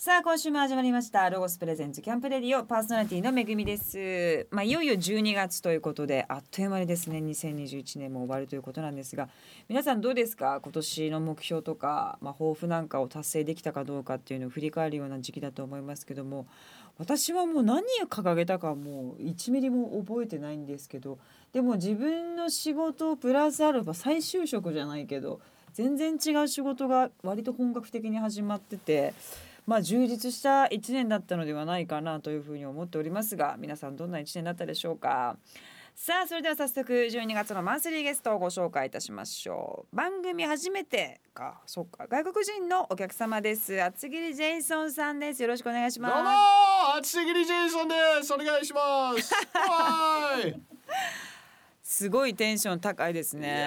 さあ今週も始まりましたロゴスプレゼンツキャンプレディオパーソナリティのめぐみですまあいよいよ12月ということであっという間にですね2021年も終わるということなんですが皆さんどうですか？今年の目標とかまあ抱負なんかを達成できたかどうかっていうのを振り返るような時期だと思いますけども私はもう何を掲げたかもう1ミリも覚えてないんですけどでも自分の仕事をプラスアルファ再就職じゃないけど全然違う仕事が割と本格的に始まってて。まあ充実した1年だったのではないかなというふうに思っておりますが皆さんどんな1年だったでしょうか。さあそれでは早速12月のマンスリーゲストをご紹介いたしましょう。番組初めてかそっか外国人のお客様です。厚切りジェイソンさんです。よろしくお願いします。どうも厚切りジェイソンです。お願いします。はいすごいテンション高いですいね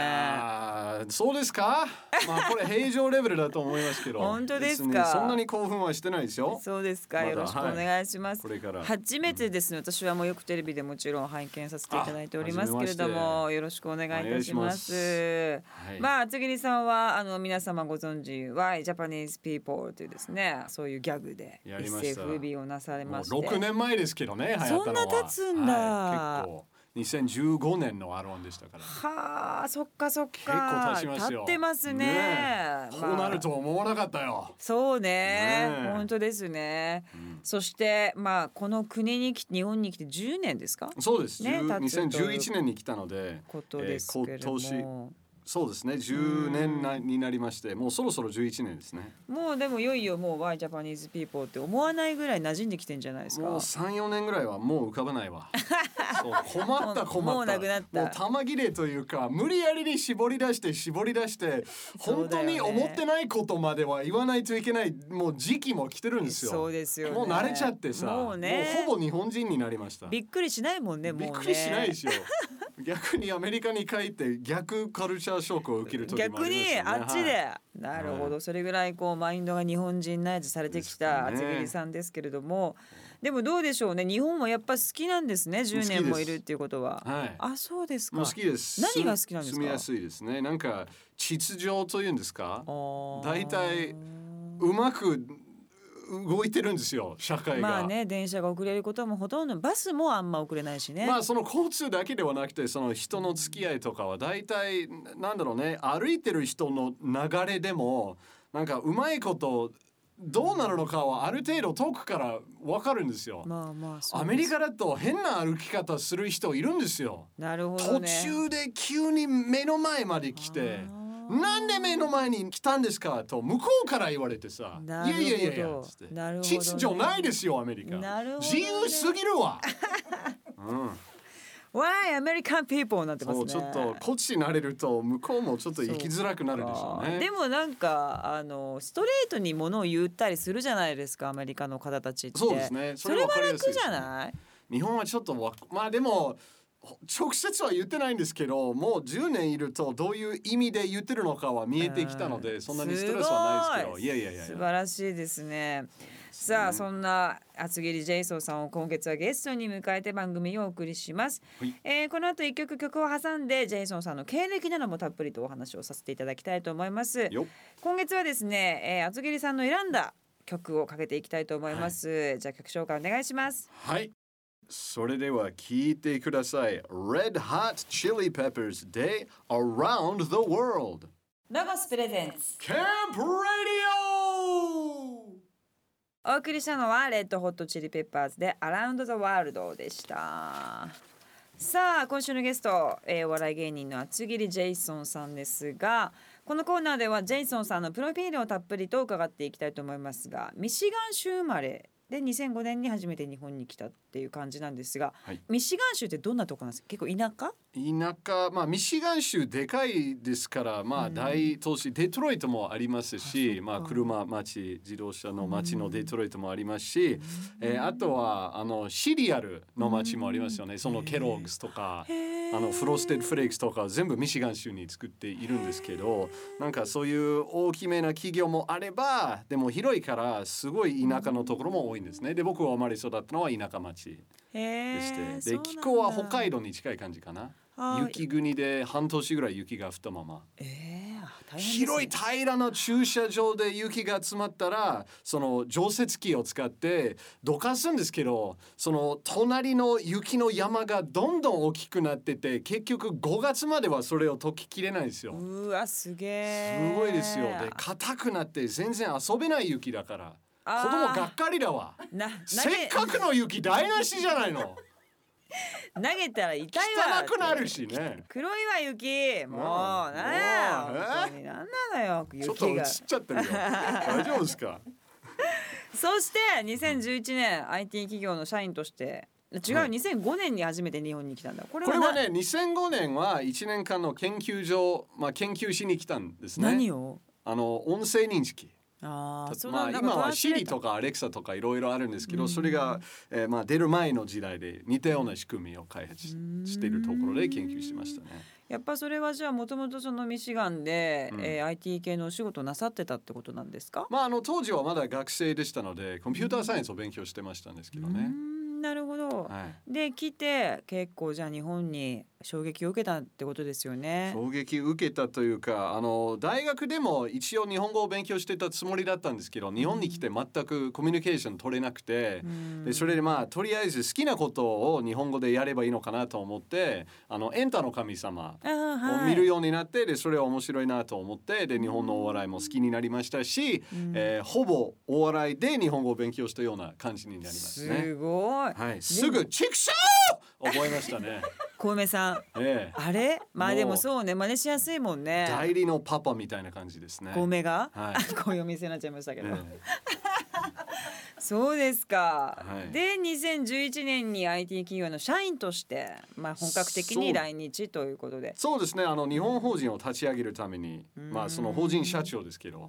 そうですか？まあこれ平常レベルだと思いますけど。本当ですか？別にそんなに興奮はしてないですよ。そうですか、まだ。よろしくお願いします、これから。初めてですね、私はもうよくテレビでもちろん拝見させていただいておりますけれどもよろしくお願いいたします。お願いしはい。まあ厚切りさんはあの皆様ご存知 Why Japanese People というですねそういうギャグでやりました。SFB をなされまして。6年前ですけどねそんな経つんだ。はい、結構2015年のアロンでしたから。はあそっかそっか。結構経ちますよ。経ってますね。ねこうなるとは思わなかったよ、そうね。ねえ。本当ですね、うん。そしてまあこの国に来日本に来て10年ですか？そうです、ね10経つと2011年に来たのでことですけれども、えー今年そうですね。10年なになりましてもうそろそろ11年ですね。もうでもいよいよもう Why Japanese People って思わないぐらい馴染んできてんじゃないですか。もう34年ぐらいはもう浮かばないわ。そう困った困った。もうなくなった。もう玉切れというか無理やりに絞り出して絞り出して本当に思ってないことまでは言わないといけないもう時期も来てるんですよ。そうですよね。もう慣れちゃってさもうね。もうほぼ日本人になりました。びっくりしないもんねもうね。びっくりしないですよ 逆にアメリカに帰って逆カルチャーショックを受ける時もあります逆によねあっちで、はい。なるほど、それぐらいこうマインドが日本人ナイズされてきた厚切りさんですけれども。でもどうでしょうね。日本もやっぱ好きなんですね。10年もいるっていうことは。はい。あそうですか。もう好きです。何が好きなんですか？住みやすいですね。なんか秩序というんですか？大体うまく動いてるんですよ社会が、まあね電車が遅れることもほとんどバスもあんま遅れないしね、まあその交通だけではなくてその人の付き合いとかは大体なんだろうね歩いてる人の流れでもなんかうまいことどうなるのかはある程度遠くからわかるんですよ。まあまあそうアメリカだと変な歩き方する人いるんですよ。なるほど途ね中で急に目の前まで来てなんで目の前に来たんですか？と向こうから言われてさいやいやいやいやつって。なるほどね。秩序ないですよアメリカ、なるほどね。自由すぎるわ、うん、Why American People になってますね。ちょっとこっちになれると向こうもちょっと生きづらくなるでしょうね。でもなんかあのストレートにものを言ったりするじゃないですかアメリカの方たちって。そうですね。それは楽じゃない？日本はちょっとわまあでも直接は言ってないんですけどもう10年いるとどういう意味で言ってるのかは見えてきたので、そんなにストレスはないですけど。い。やいやいやい素や晴らしいですね。さあそんな厚切りジェイソンさんを今月はゲストに迎えて番組をお送りします、はい。えーこの後一曲曲を挟んでジェイソンさんの経歴などもたっぷりとお話をさせていただきたいと思います。今月はですね、えー、厚切りさんの選んだ曲をかけていきたいと思います、じゃあ曲紹介お願いします。はい。それでは聞いてください。Red Hot Chili Peppers で Around the World。ロゴスプレゼンツ Camp Radio! お送りしたのはレッドホットチリペッパーズで Around the World でしたさあ今週のゲスト、えー、お笑い芸人の厚切りジェイソンさんですがこのコーナーではジェイソンさんのプロフィールをたっぷりと伺っていきたいと思いますがミシガン州生まれで2005年に初めて日本に来たっていう感じなんですが、はい。ミシガン州ってどんなとこなんですか？結構田舎？田舎、まあ、ミシガン州でかいですから、まあ、大都市、デトロイトもありますし、まあ、車町、自動車の町のデトロイトもありますし、えーあとはあのシリアルの町もありますよね。そのケロッグスとか、あのフロステッドフレークスとか全部ミシガン州に作っているんですけど、なんかそういう大きめな企業もあれば、でも広いからすごい田舎のところも多いんですね。で、僕が生まれ育ったのは田舎町へでして、ーで気候は北海道に近い感じかな。はい雪国で半年ぐらい雪が降ったまま。えー、ね広い平らな駐車場で雪が詰まったらその除雪機を使ってどかすんですけどその隣の雪の山がどんどん大きくなってて結局5月まではそれを解ききれないんですよ。うわすげえすごいですよ。で硬くなって全然遊べない雪だから子供がっかりだわ。せっかくの雪台無しじゃないの。げ 投げたら痛いわ汚くなるしね。黒いわ雪。もうなんやもうえ本当に。なのよちょっと映っ雪がちゃってるよ。大丈夫ですか？そして2011年 IT 企業の社員として。違うはい。2005年に初めて日本に来たんだ。これはなこれはね2005年は1年間の研究所、まあ、研究しに来たんですね。何を？あの音声認識。あまあ、今は Siri とか Alexa とかいろいろあるんですけど、うんそれが、えーまあ、出る前の時代で似たような仕組みを開発しているところで研究しましたね。やっぱそれはじゃあもともとそのミシガンで、うん。えー IT 系のお仕事をなさってたってことなんですか、まあ、あの当時はまだ学生でしたのでコンピューターサイエンスを勉強してましたんですけどね。んなるほど、はい。で来て結構じゃあ日本に衝撃を受けたってことですよね。衝撃受けたというかあの大学でも一応日本語を勉強してたつもりだったんですけど日本に来て全くコミュニケーション取れなくて、うんでそれでまあとりあえず好きなことを日本語でやればいいのかなと思ってあのエンタの神様を見るようになってでそれは面白いなと思ってで日本のお笑いも好きになりましたし、うんえーほぼお笑いで日本語を勉強したような感じになりますね。すごい。はい、すぐ「チクショー!」覚えましたね。小梅さん。ええ。あれ？まあでもそうね。真似しやすいもんね。代理のパパみたいな感じですね。小梅が、はい。ういうお店になっちゃいましたけど、えそうですか、はい。で2011年に IT 企業の社員として、まあ、本格的に来日ということで。そうですね。あの日本法人を立ち上げるためにうん。まあその法人社長ですけど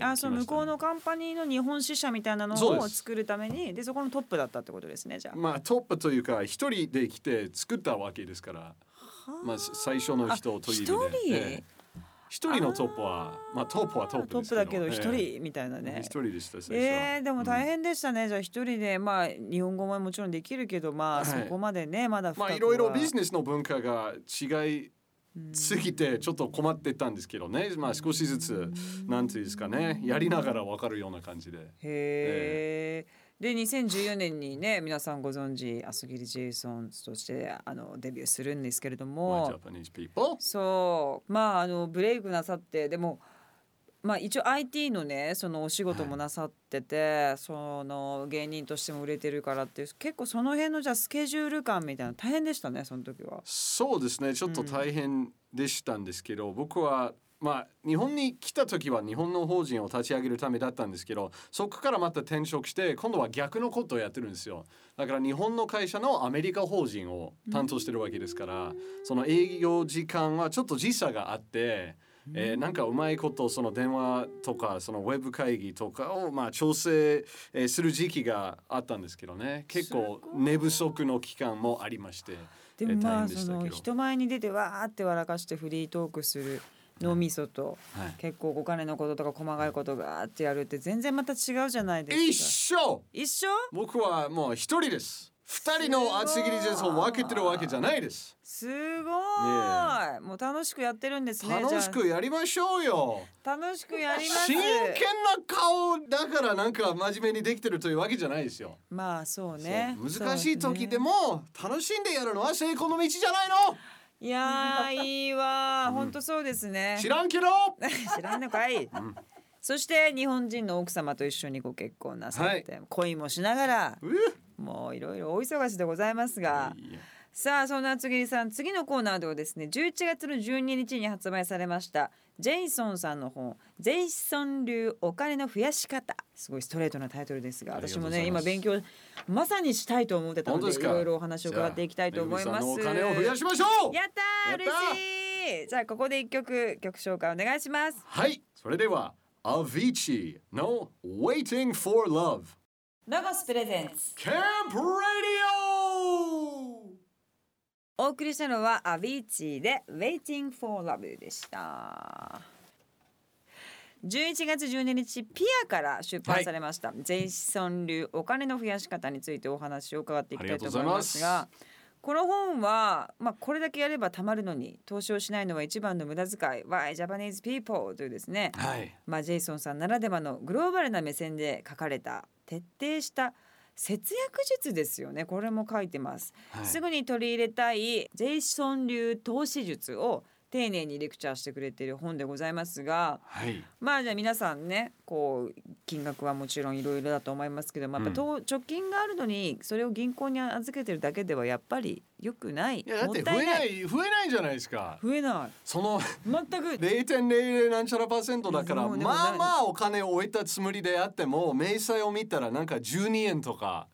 あその向こうのカンパニーの日本支社みたいなのを作るためにでそこのトップだったってことですねじゃあ。まあトップというか一人で来て作ったわけですからまあ最初の人という意味であ一人？ええ一人のトップはまあトップはトップトップだけど一え。え人みたいなね。一人でした最初は。えー、でも大うん変でしたね、じゃあ一人でまあ日本語ももちろんできるけどまあ、はい。そこまでねまだまあいろいろビジネスの文化が違いうんすぎてちょっと困ってたんですけどね。まあ少しずつなんていうんですかね。やりながらわかるような感じで。へえ。で2014年にね皆さんご存知アスギリ・ジェイソンとしてあのデビューするんですけれども。そう。まああのブレイクなさってでもまあ一応 IT のねそのお仕事もなさってて、その芸人としても売れてるからっていう結構その辺のじゃあスケジュール感みたいなの大変でしたねその時は。そうですねちょっと大変でしたんですけど、僕はまあ日本に来た時は日本の法人を立ち上げるためだったんですけどそこからまた転職して今度は逆のことをやってるんですよ。だから日本の会社のアメリカ法人を担当してるわけですから、その営業時間はちょっと時差があって。えーなんかうまいことその電話とかそのウェブ会議とかをまあ調整、えーする時期があったんですけどね。結構寝不足の期間もありましてでもまあその人前に出てわーって笑かしてフリートークする脳みそとはい。結構お金のこととか細かいことがーってやるって全然また違うじゃないですか。一緒。一緒？僕はもう一人です。二人の厚切りジェスを分けてるわけじゃないです。すごーい。もう楽しくやってるんですね。楽しくやりましょうよ。楽しくやります。真剣な顔だからなんか真面目にできてるというわけじゃないですよ、まあそうね。難しい時でもも楽しんでやるのは成功の道じゃないのいやーいいわ本当そうですね。知らんけど。知らんのかい、そして日本人の奥様と一緒にご結婚なさって、恋もしながらうもういろいろ大忙しでございますがいやさあそんな厚切りさん次のコーナーではですね11月の12日に発売されましたジェイソンさんの本「ジェイソン流お金の増やし方」すごいストレートなタイトルですが私もね今勉強まさにしたいと思ってたのでい本当ですか？ろいろお話を伺っていきたいと思います。お金を増やしましょう！やったーやった嬉しい。じゃあここで一曲曲紹介お願いします。はいそれではアビーチの Waiting for Love ロゴスプレゼンツ Camp Radio お送りしたのはアビーチで Waiting for Love でした。11月12日ピアから出版されました、ジェイソン流お金の増やし方についてお話を伺っていきたいと思いますがこの本は、まあ、これだけやればたまるのに投資をしないのは一番の無駄遣い Why Japanese People というですね、はい。まあ、ジェイソンさんならではのグローバルな目線で書かれた徹底した節約術ですよね。これも書いてます、はい。すぐに取り入れたいジェイソン流投資術を丁寧にレクチャーしてくれている本でございますがはい。まあじゃあ皆さんねこう金額はもちろんいろいろだと思いますけどもやっぱと貯金があるのにそれを銀行に預けてるだけではやっぱり良くないいやだって増えない増えないじゃないですか。増えない。その全く0.00何ちゃらパーセントだからまあまあお金を置いたつもりであっても明細を見たらなんか12円とか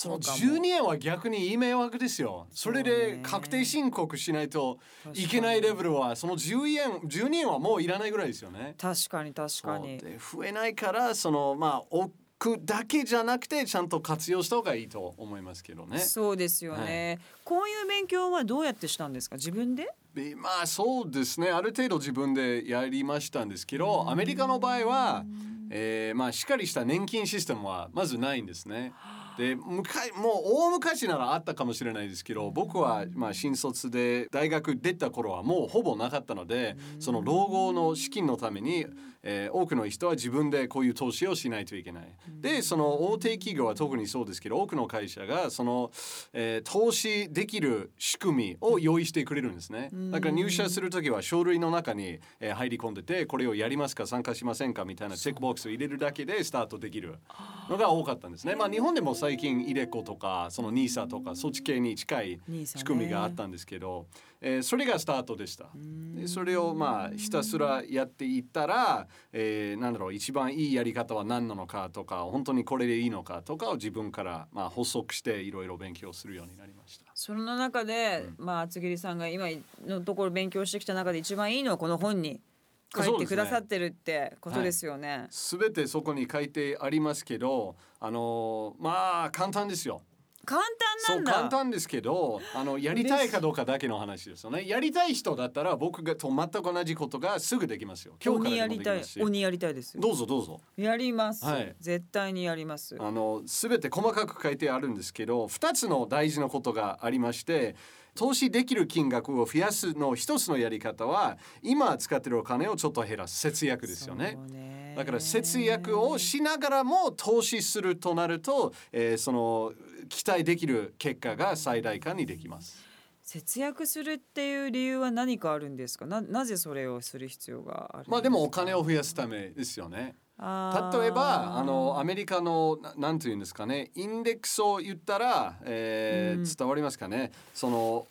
そのそうかも。12円は逆にいい迷惑ですよ。それで確定申告しないといけないレベルはその10円12円はもういらないぐらいですよね。確かに確かに。で増えないからそのまあ置くだけじゃなくてちゃんと活用した方がいいと思いますけどね。そうですよね、こういう勉強はどうやってしたんですか？自分で？でまあそうですね。ある程度自分でやりましたんですけどアメリカの場合は、えーまあ、しっかりした年金システムはまずないんですね。で昔もう大昔ならあったかもしれないですけど僕はまあ新卒で大学出た頃はもうほぼなかったのでその老後の資金のために、えー多くの人は自分でこういう投資をしないといけない。でその大手企業は特にそうですけど多くの会社がその、えー投資できる仕組みを用意してくれるんですね。だから入社する時は書類の中に、えー入り込んでてこれをやりますか参加しませんかみたいなチェックボックスを入れるだけでスタートできるのが多かったんですね。まあ日本でも最近イデコとかその NISA とかそっち系に近い仕組みがあったんですけど、えーそれがスタートでした。でそれをまあひたすらやっていったら、えーなんだろう一番いいやり方は何なのかとか本当にこれでいいのかとかを自分からまあ補足していろいろ勉強するようになりました。その中で、まあ厚切りさんが今のところ勉強してきた中で一番いいのはこの本に書いてくださってるってことですよね。すべてそこに書いてありますけど、あのーまあ簡単ですよ。簡単なんだ。簡単ですけど、あのやりたいかどうかだけの話ですよね。やりたい人だったら僕がと全く同じことがすぐできますよ。今日からで鬼やりたいもできますし。鬼やりたいですよ。どうぞどうぞ。やります、はい絶対にやります。あの全て細かく書いてあるんですけど2つの大事なことがありまして投資できる金額を増やすの一つのやり方は今使ってるお金をちょっと減らす節約ですよね。ねだから節約をしながらも投資するとなると、えーその期待できる結果が最大化にできます。節約するっていう理由は何かあるんですか？ななぜそれをする必要がある。まあでもお金を増やすためですよね。例えばあのアメリカのななんていうんですかねインデックスを言ったら、えーうん伝わりますかねその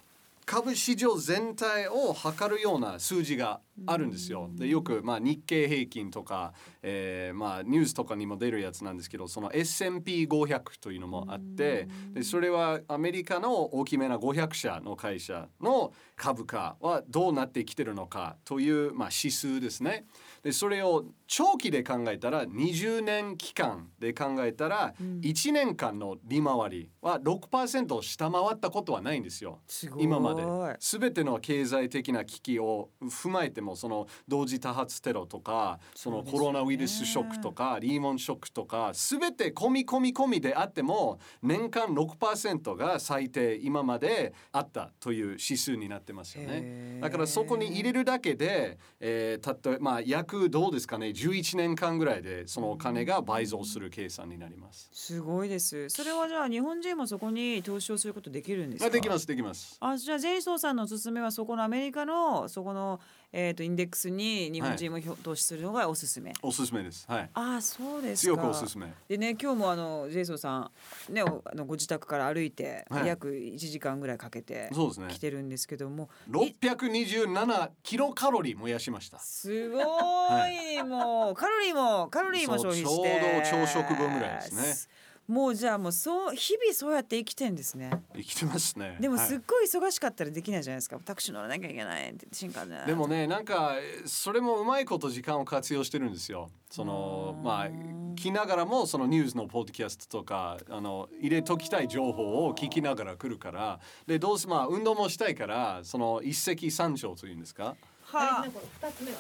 株市場全体を測るような数字があるんですよ。でよく、まあ、日経平均とか、えーまあ、ニュースとかにも出るやつなんですけどその S&P500 というのもあってでそれはアメリカの大きめな500社の会社の株価はどうなってきてるのかという、まあ、指数ですね。でそれを長期で考えたら20年期間で考えたら1年間の利回りは6%を下回ったことはないんですよ。今まで。全ての経済的な危機を踏まえてもその同時多発テロとかそのコロナウイルスショックとかリーモンショックとか全て込み込み込みであっても年間6%が最低今まであったという指数になってますよへね。ー。だからそこに入れるだけで、えー、例えまあ約どうですかね？11年間ぐらいでそのお金が倍増する計算になります。すごいです。それはじゃあ日本人もそこに投資をすることできるんですか？あできますできます。あじゃあジェイソンさんのおすすめはそこのアメリカのそこのえっ、とインデックスに日本人も投資するのがおすすめ。おすすめです。はい。ああそうですか。強くおすすめ。でね今日もあのジェイソンさんねおあのご自宅から歩いて、はい約1時間ぐらいかけて来てるんですけども、627キロカロリー燃やしました。すごいもうカロリーもカロリーも消費してちょうど朝食分ぐらいですねもうじゃあもうそう日々そうやって生きてんですね。生きてますね。でもはいすっごい忙しかったらできないじゃないですか。タクシー乗らなきゃいけないって新幹線。でもねなんかそれもうまいこと時間を活用してるんですよ。そのまあ来ながらもそのニュースのポッドキャストとかあの入れときたい情報を聞きながら来るからでどうせまあ運動もしたいからその一石三鳥というんですか。はこれ二つ目は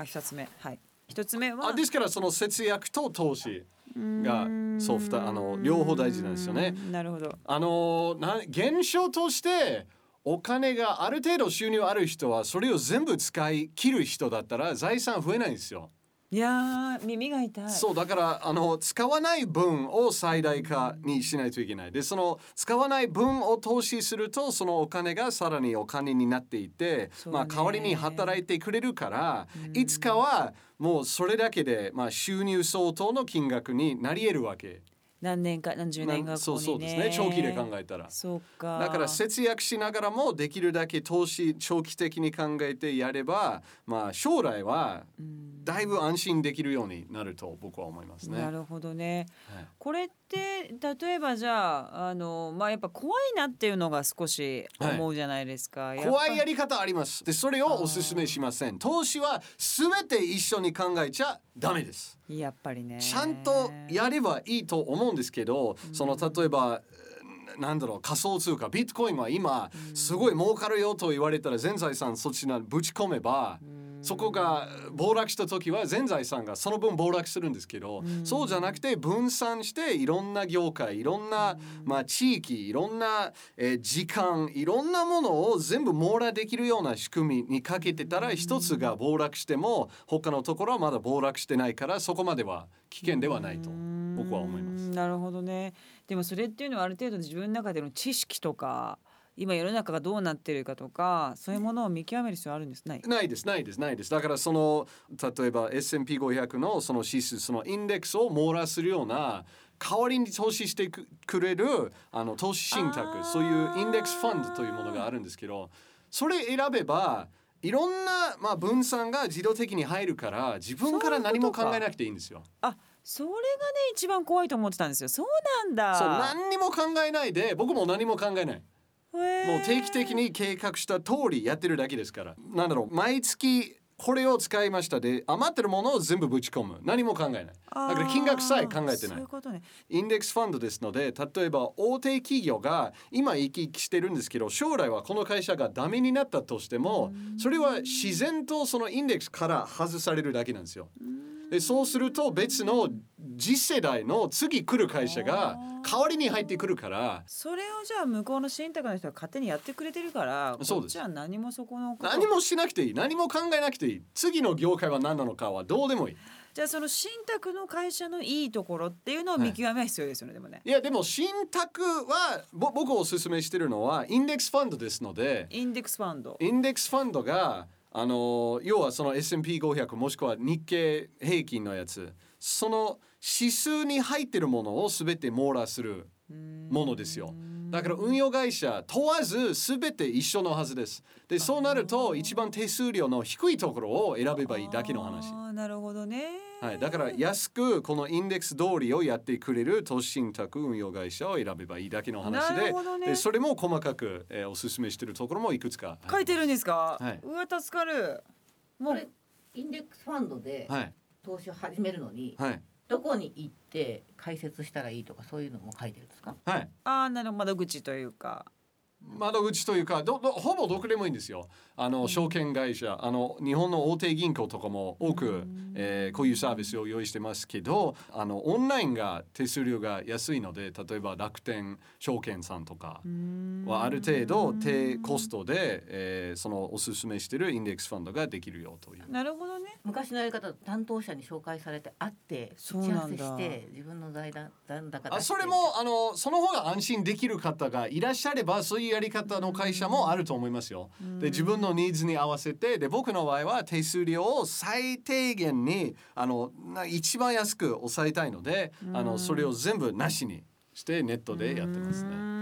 あ一つ目はい。一つ目はあですからその節約と投資がそうふたあの両方大事なんですよね。なるほど。あのな現象としてお金がある程度収入ある人はそれを全部使い切る人だったら財産増えないんですよ。いや耳が痛い。そうだからあの使わない分を最大化にしないといけない。でその使わない分を投資するとそのお金がさらにお金になっていて、まあ代わりに働いてくれるから、いつかはもうそれだけでまあ収入相当の金額になり得るわけ。何年か何十年か、ね、そうそうですね。長期で考えたら。そうか。だから節約しながらもできるだけ投資長期的に考えてやればまあ将来はだいぶ安心できるようになると僕は思いますね。なるほどね、はい、これって例えばじゃああのまあやっぱ怖いなっていうのが少し思うじゃないですか、はい、怖いやり方あります。でそれをお勧めしません。投資は全て一緒に考えちゃダメです。やっぱりね。ちゃんとやればいいと思うんですけど、その例えばなんだろう仮想通貨ビットコインは今すごい儲かるよと言われたら全財産そっちにぶち込めば、そこが暴落した時は全財産がその分暴落するんですけど、そうじゃなくて分散していろんな業界いろんな、まあ、地域いろんな、えー、時間いろんなものを全部網羅できるような仕組みにかけてたら一つが暴落しても他のところはまだ暴落してないからそこまでは危険ではないと僕は思います。なるほどね。でもそれっていうのはある程度自分の中での知識とか今世の中がどうなってるかとかそういうものを見極める必要あるんです？ない。ないですないですないです。だからその例えば S&P500 のその指数そのインデックスを網羅するような代わりに投資してくれるあの投資信託そういうインデックスファンドというものがあるんですけどそれ選べばいろんな、まあ、分散が自動的に入るから自分から何も考えなくていいんですよ。あそれがね一番怖いと思ってたんですよ。そうなんだ。そう何にも考えないで僕も何も考えないもう定期的に計画した通りやってるだけですから。なんだろう毎月これを使いましたで余ってるものを全部ぶち込む。何も考えない。だから金額さえ考えてない、ね、インデックスファンドですので例えば大手企業が今生き生きしてるんですけど将来はこの会社がダメになったとしてもそれは自然とそのインデックスから外されるだけなんですよ。でそうすると別の次世代の次来る会社が代わりに入ってくるから。それをじゃあ向こうの信託の人が勝手にやってくれてるからそうです。じゃあ何もそこの何もしなくていい。何も考えなくていい。次の業界は何なのかはどうでもいい。じゃあその信託の会社のいいところっていうのを見極めは必要ですよね、はい、でもね。いやでも信託はぼ僕おすすめしてるのはインデックスファンドですのでインデックスファンド。インデックスファンドがあの要はその S&P500 もしくは日経平均のやつ。その指数に入ってるものを全て網羅するものですよ。だから運用会社問わず全て一緒のはずです。でそうなると一番手数料の低いところを選べばいいだけの話。なるほどね。はい、だから安くこのインデックス通りをやってくれる投資信託運用会社を選べばいいだけの話で、ね、でそれも細かく、えー、おすすめしているところもいくつか書いてるんですか、はい、うわ助かる。もう。インデックスファンドで投資を始めるのに、はい、どこに行って解説したらいいとかそういうのも書いてるんですか？はい。ああなる窓口というか窓口というかどどほぼどこでもいいんですよ。あの証券会社あの日本の大手銀行とかも多く、えー、こういうサービスを用意してますけどあのオンラインが手数料が安いので例えば楽天証券さんとかはある程度低コストで、えー、そのおすすめしてるインデックスファンドができるよという。なるほどね。昔のやり方担当者に紹介されて会って打ち合わせして自分の財団残高あそれもあのその方が安心できる方がいらっしゃればそういうやり方の会社もあると思いますよ。で自分のニーズに合わせてで僕の場合は手数料を最低限にあの一番安く抑えたいのであのそれを全部なしにしてネットでやってますね。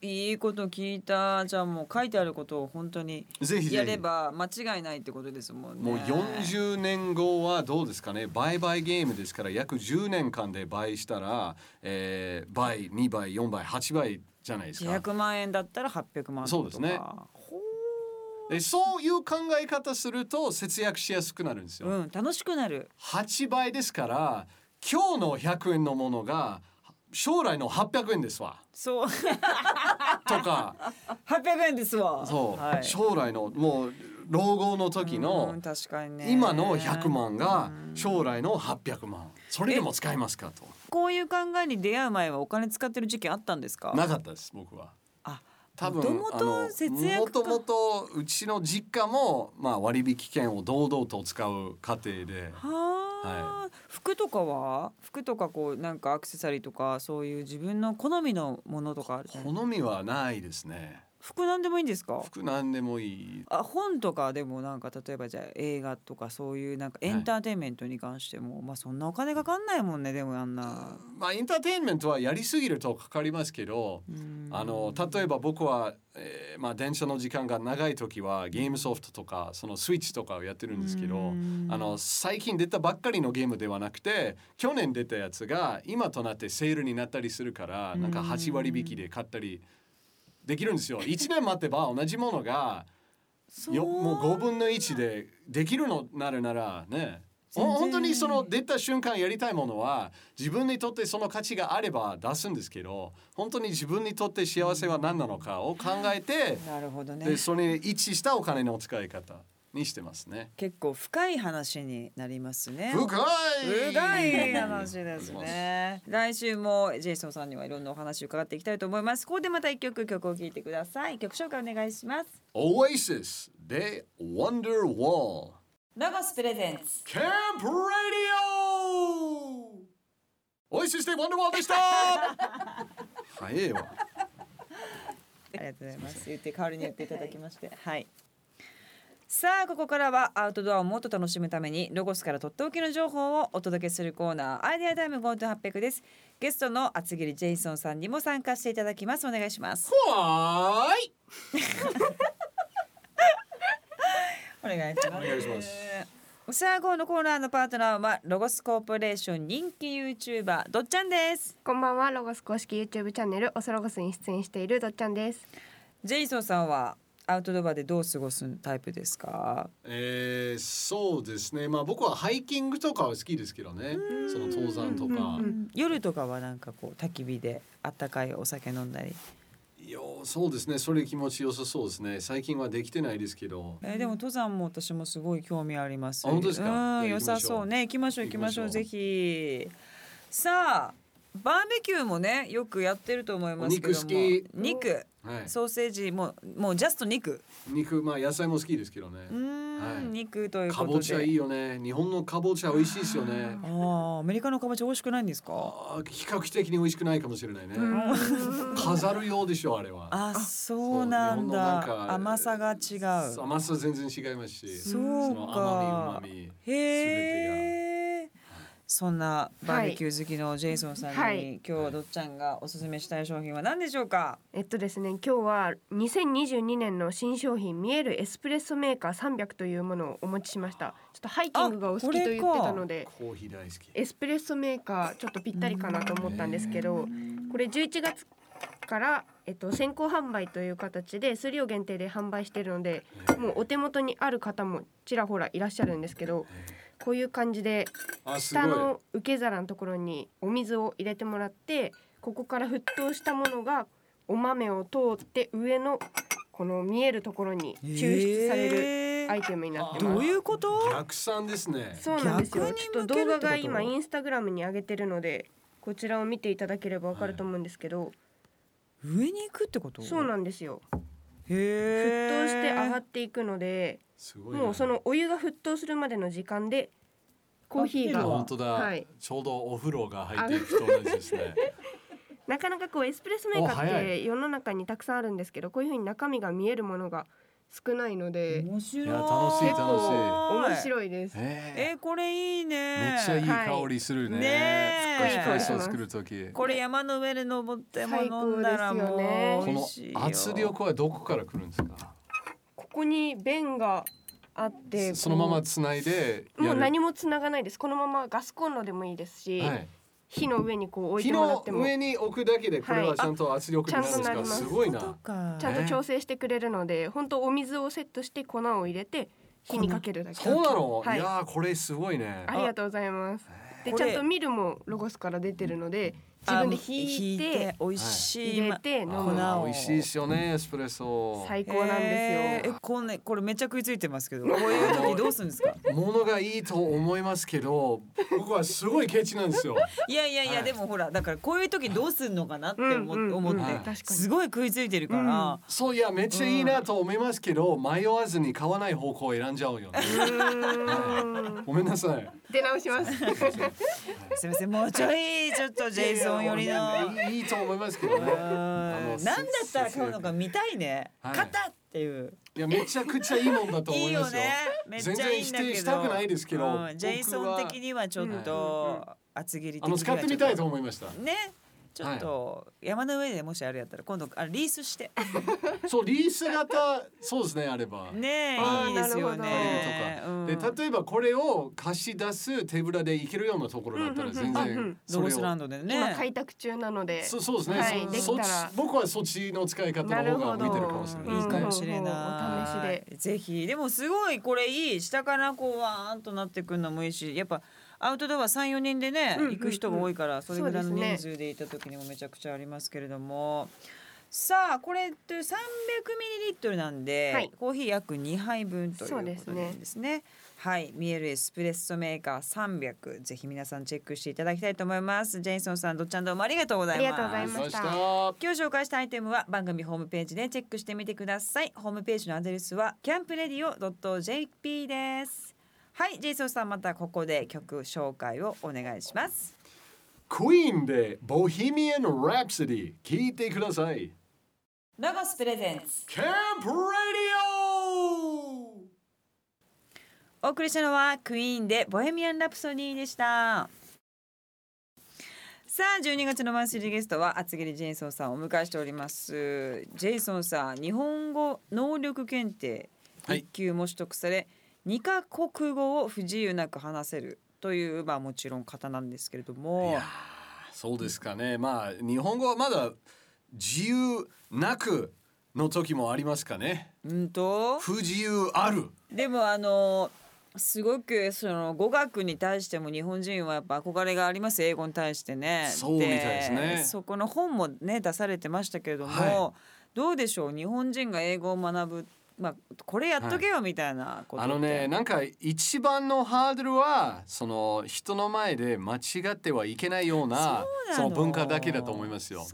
いいこと聞いた。じゃあもう書いてあることを本当にやれば間違いないってことですもんね。もう40年後はどうですかね。売買ゲームですから約10年間で倍したら、えー、倍2倍4倍8倍じゃないですか。100万円だったら800万そうですね。でそういう考え方すると節約しやすくなるんですよ、うん、楽しくなる。8倍ですから今日の100円のものが将来の800円ですわ。そう。とか。800円ですわ。そう、はい、将来のもう老後の時の確かに、ね、今の100万が将来の800万それでも使えますかと。こういう考えに出会う前はお金使ってる時期あったんですか？なかったです僕は。多分もともとうちの実家も、まあ、割引券を堂々と使う家庭で。はい、服とかは？服とかこうなんかアクセサリーとかそういう自分の好みのものとかある好みはないですね。服なんでもいいんですか？服なんでもいい。あ本とかでもなんか例えばじゃあ映画とかそういうなんかエンターテインメントに関しても、はい、まあそんなお金かかんないもんねでもあんな。まあエンターテインメントはやりすぎるとかかりますけどあの例えば僕は、えー、まあ電車の時間が長い時はゲームソフトとかそのスイッチとかをやってるんですけどあの最近出たばっかりのゲームではなくて去年出たやつが今となってセールになったりするからなんか8割引きで買ったりできるんですよ。1年待てば同じものがよもう5分の1でできるのなるならね。本当にその出た瞬間やりたいものは自分にとってその価値があれば出すんですけど本当に自分にとって幸せは何なのかを考えてなるほど、ね、でそれに一致したお金の使い方にしてますね。結構深い話になりますね。深い深い話ですね。来週もジェイソンさんにはいろんなお話を伺っていきたいと思います。ここでまた一曲曲を聴いてください。曲紹介お願いします。Oasis で Wonder Wall。ロゴスプレゼンツ。キャンプラディオ。オイシスで Wonder Wall でした。早いわ。ありがとうございます。言って代わりに言っていただきまして、はい。さあここからはアウトドアをもっと楽しむためにロゴスからとっておきの情報をお届けするコーナーアイデアタイム GoTo800 です。ゲストの厚切りジェイソンさんにも参加していただきます。お願いします。はーい。お願いします。お願いします。さあ、このコーナーのパートナーはロゴスコーポレーション人気 YouTuber どっちゃんです。こんばんは。ロゴス公式 YouTube チャンネルオソロゴスに出演しているどっちゃんです。ジェイソンさんはアウトドアでどう過ごすタイプですか？えー、そうですね。まあ僕はハイキングとかは好きですけどね。その登山とか。夜とかはなんかこう焚き火であったかいお酒飲んだり。いやそうですね。それ気持ちよさそうですね。最近はできてないですけど。えー、でも登山も私もすごい興味あります。本当ですか？うん良さそうね。行きましょう行きましょう。ぜひ。さあバーベキューもねよくやってると思いますけども。肉はい、ソーセージももうジャスト肉。肉まあ野菜も好きですけどね。うん、はい、肉というかぼちゃいいよね。日本のかぼちゃ美味しいですよね。ああアメリカのかぼちゃ美味しくないんですか？比較的に美味しくないかもしれないね。飾るようでしょあれは。あそうなんだ。甘さが違う。甘さ全然違いますし。そうか。甘みうまみへえそんなバーベキュー好きのジェイソンさんに、はい、今日はどっちゃんがおすすめしたい商品は何でしょうか？えっとですね今日は2022年の新商品見えるエスプレッソメーカー300というものをお持ちしました。ちょっとハイキングがお好きと言ってたのでエスプレッソメーカーちょっとぴったりかなと思ったんですけどこれ11月から、えっと、先行販売という形で数量限定で販売しているのでもうお手元にある方もちらほらいらっしゃるんですけどこういう感じで下の受け皿のところにお水を入れてもらってここから沸騰したものがお豆を通って上のこの見えるところに抽出されるアイテムになってます。どういうこと？逆算ですね。そうなんですよ。ちょっと動画が今インスタグラムに上げてるのでこちらを見ていただければわかると思うんですけど、はい、上に行くってこと？そうなんですよ。へ沸騰して上がっていくのでもうそのお湯が沸騰するまでの時間でコーヒーが本当だ、はい、ちょうどお風呂が入っていくと同じですね。なかなかこうエスプレッソメーカーって世の中にたくさんあるんですけどこういうふうに中身が見えるものが少ないので面白い。楽しい楽しい。面白いです。えー、これいいね。めっちゃいい香りするね、はい、ねエスプレッソ作る時。これ山の上で登っても飲んだらもう、ね、この圧力はどこから来るんですか？ここに弁があってそのままつないでもう何もつながないです。このままガスコンロでもいいですし、はい、火の上にこう置いてもらっても。上に置くだけでこれはちゃんと圧力になるんですか、はい、すごいな。ちゃんと調整してくれるので本当お水をセットして粉を入れて火にかけるだけ。そうなの、はい、いやこれすごいね。ありがとうございます。でちゃんとミルもロゴスから出てるので自分で引いて美味しい、入れて飲む美味しいですよねエスプレッソ。最高なんですよ。えこれこれめっちゃ食いついてますけど こういう時どうするんですか？ものがいいと思いますけど僕はすごいケチなんですよ。いやいやいや、でもほらだからこういう時どうするのかなって思,、思って、すごい食いついてるから、そういやめっちゃいいなと思いますけど、迷わずに買わない方向を選んじゃうよね、ごめんなさい。出直します。すみません、もうちょいちょっとジェイソンよりの。いいと思いますけどね。なんだったら買うのか見たいね。買ったっていう。いやめちゃくちゃいいもんだと思いますよ。めっちゃいいんだけど。したくないですけど。ジェイソン的にはちょっと厚切りあの使ってみたいと思いました。ね。ちょっと山の上でもしあれやったら今度あリースして。そうリース型そうですねあれば。ねい。いですよね。で例えばこれを貸し出す手ぶらで行けるようなところだったら全然ロゴスランドでね。今開拓中なので。そうそうですね、はい、そ僕はそっちの使い方の方が向いてるかもしれない。いいかもしれない。お試しでぜひ。でもすごいこれいい。下からこうわーんとなってくるのもいいしやっぱアウトドア三四人でね、うんうんうん、行く人が多いからそれぐらいの人数で行った時にもめちゃくちゃありますけれども。さあこれって300ミリリットルなんで、はい、コーヒー約2杯分ということですね。ですね。はい、ミエルエスプレッソメーカー300ぜひ皆さんチェックしていただきたいと思います。ジェイソンさんどっちゃんどうもありがとうございます。ありがとうございました。今日紹介したアイテムは番組ホームページでチェックしてみてください。ホームページのアドレスはキャンプレディオ .jp ですはいジェイソンさんまたここで曲紹介をお願いします。クイーンでボヘミアン・ラプソディ聞いてください。ロゴスプレゼンツキャンプラディオお送りしたのはクイーンでボヘミアン・ラプソディでした。さあ12月のマンスリーゲストは厚切りジェイソンさんをお迎えしております。ジェイソンさん日本語能力検定一級も取得され、はい2カ国語を不自由なく話せるというまあもちろん方なんですけれどもそうですかねまあ日本語はまだ自由なくの時もありますかね。うんと不自由ある。でもあのすごくその語学に対しても日本人はやっぱ憧れがあります英語に対してね。そうみたいですね。そこの本もね出されてましたけれども、はい、どうでしょう？日本人が英語を学ぶまあ、これやっとけよみたいなこと、はい、あのねなんか一番のハードルはその人の前で間違ってはいけないようなその。文化だけだと思いますよ。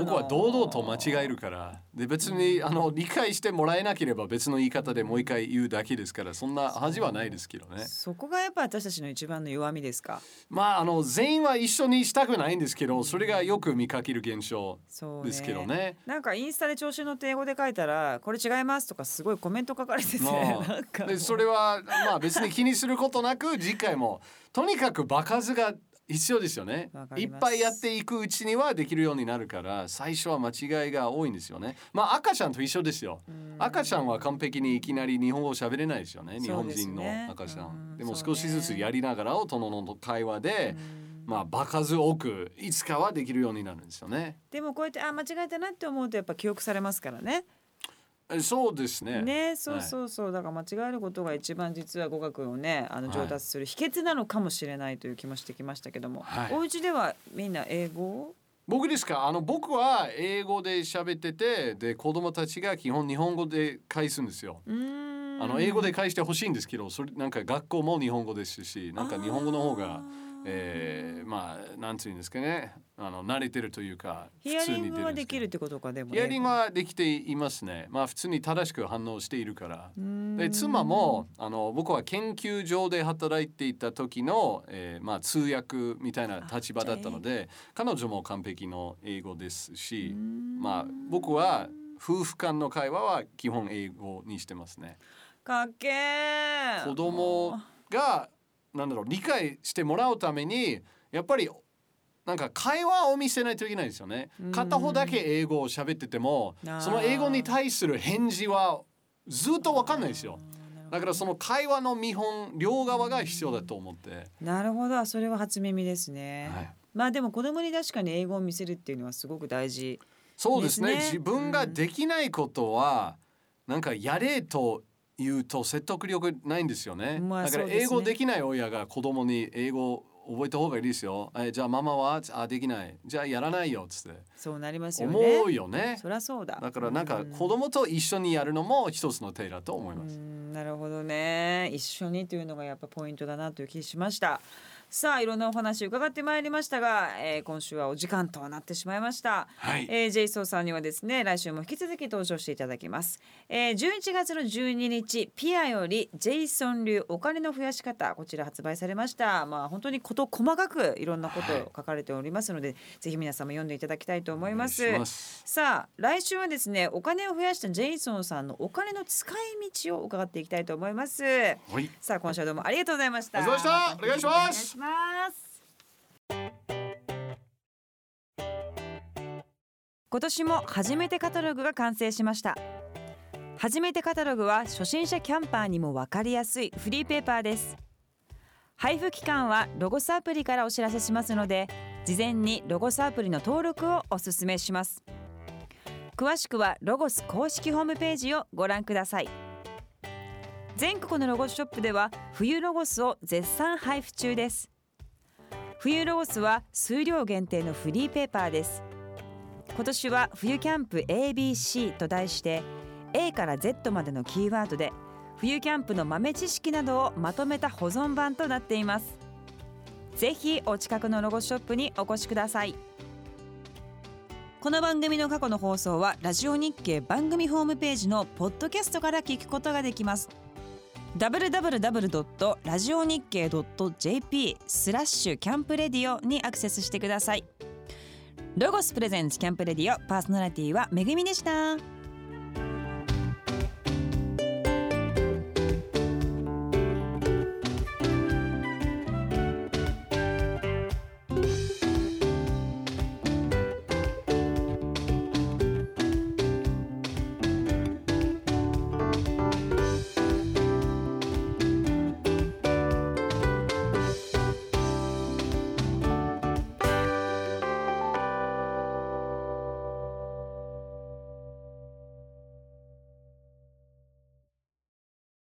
僕は堂々と間違えるから。で別にあの理解してもらえなければ別の言い方でもう一回言うだけですからそんな恥はないですけどね。そこがやっぱ私たちの一番の弱みですか？まああの全員は一緒にしたくないんですけどそれがよく見かける現象ですけどね、ね、なんかインスタで調子乗って英語で書いたらこれ違いますとかすごいコメント書かれてて、でそれはまあ別に気にすることなく次回もとにかく場数が必要ですよね。いっぱいやっていくうちにはできるようになるから最初は間違いが多いんですよね。まあ赤ちゃんと一緒ですよ。赤ちゃんは完璧にいきなり日本語喋れないですよね。日本人の赤ちゃん。でも少しずつやりながら大人の会話でまあ場数多くいつかはできるようになるんですよね。でもこうやってあ間違えたなって思うとやっぱ記憶されますからねそうですね。ね、そうそうそう、はい、だから間違えることが一番実は語学をね、あの上達する秘訣なのかもしれないという気もしてきましたけども、はい、お家ではみんな英語僕ですか？あの僕は英語で喋っててで子供たちが基本日本語で返すんですよ。あの英語で返してほしいんですけどそれなんか学校も日本語ですしなんか日本語の方が。えー、まあなんていうんですかね。あの慣れてるというかヒアリングはできるってことかでも、ね、ヒアリングはできていますね。まあ普通に正しく反応しているから。で妻もあの僕は研究所で働いていた時の、えー、まあ通訳みたいな立場だったので彼女も完璧の英語ですしまあ僕は夫婦間の会話は基本英語にしてますね。かっけー。子供がなんだろう理解してもらうためにやっぱりなんか会話を見せないといけないですよね。片方だけ英語を喋っててもその英語に対する返事はずっと分かんないですよ。だからその会話の見本両側が必要だと思って。なるほどそれは初耳ですね。はい、まあでも子供に確かに英語を見せるっていうのはすごく大事、ね、そうですね自分ができないことは、なんかやれと言うと説得力ないんですよね。まあ、だから英語できない親が子供に英語覚えた方がいいですよ。えじゃあママは？あできない。じゃあやらないよっつって。そうなりますよね。思うよね。そりゃそうだ。だからなんか子供と一緒にやるのも一つの手だと思います。なるほどね。一緒にというのがやっぱポイントだなという気しました。さあいろんなお話伺ってまいりましたが、えー、今週はお時間となってしまいました、はい、えー、ジェイソーさんにはですね来週も引き続き登場していただきます、えー、11月の12日ピアよりジェイソン流お金の増やし方こちら発売されました。まあ本当にこと細かくいろんなことを書かれておりますので、はい、ぜひ皆様読んでいただきたいと思います。さあ来週はですねお金を増やしたジェイソンさんのお金の使い道を伺っていきたいと思います、はい、さあ今週はどうもありがとうございました。お願いしますます。今年も初めてカタログが完成しました。初めてカタログは初心者キャンパーにも分かりやすいフリーペーパーです。配布期間はロゴスアプリからお知らせしますので事前にロゴスアプリの登録をお勧めします。詳しくはロゴス公式ホームページをご覧ください。全国のロゴスショップでは冬ロゴスを絶賛配布中です。冬ロゴスは数量限定のフリーペーパーです。今年は冬キャンプ ABC と題して A から Z までのキーワードで冬キャンプの豆知識などをまとめた保存版となっています。ぜひお近くのロゴショップにお越しください。この番組の過去の放送はラジオ日経番組ホームページのポッドキャストから聞くことができます。Www. ラジオ日経 .jp スラッシュキャンプレディオにアクセスしてくださいロゴスプレゼンツキャンプレディオパーソナリティはめぐみでした。